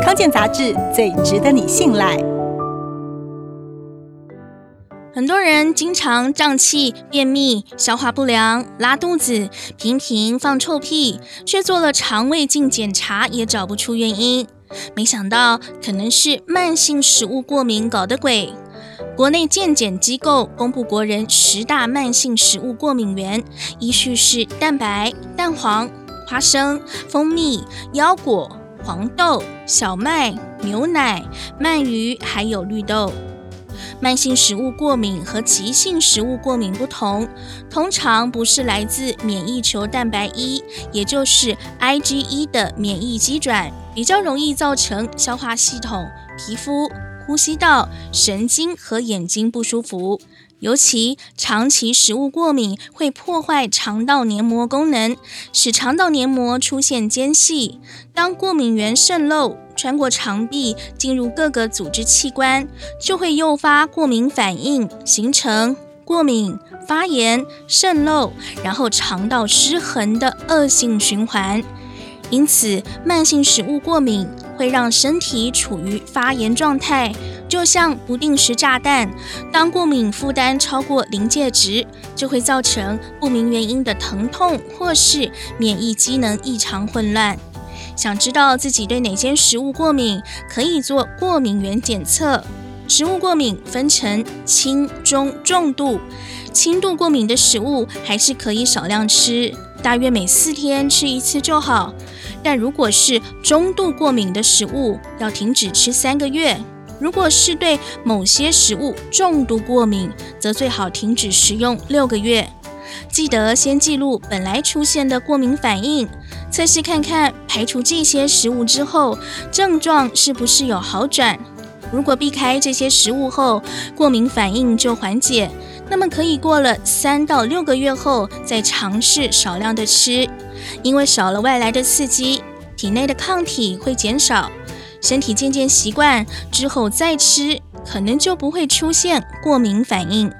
康健杂志最值得你信赖。很多人经常胀气、便秘、消化不良、拉肚子，频频放臭屁，却做了肠胃镜检查也找不出原因。没想到可能是慢性食物过敏搞的鬼。国内健检机构公布国人十大慢性食物过敏源，依序是蛋白、蛋黄、花生、蜂蜜、腰果、黄豆、小麦、牛奶、鳗鱼，还有绿豆。慢性食物过敏和急性食物过敏不同，通常不是来自免疫球蛋白一，也就是 IgE 的免疫机转，比较容易造成消化系统、皮肤、呼吸道、神经和眼睛不舒服。尤其长期食物过敏会破坏肠道黏膜功能，使肠道黏膜出现间隙。当过敏原渗漏，穿过肠壁进入各个组织器官，就会诱发过敏反应，形成过敏、发炎、渗漏，然后肠道失衡的恶性循环。因此，慢性食物过敏会让身体处于发炎状态，就像不定时炸弹。当过敏负担超过临界值，就会造成不明原因的疼痛，或是免疫机能异常混乱。想知道自己对哪些食物过敏，可以做过敏原检测。食物过敏分成轻、中、重度。轻度过敏的食物还是可以少量吃，大约每四天吃一次就好。但如果是中度过敏的食物，要停止吃三个月；如果是对某些食物重度过敏，则最好停止食用六个月。记得先记录本来出现的过敏反应，测试看看排除这些食物之后，症状是不是有好转。如果避开这些食物后，过敏反应就缓解，那么可以过了三到六个月后再尝试少量的吃。因为少了外来的刺激，体内的抗体会减少，身体渐渐习惯之后再吃，可能就不会出现过敏反应。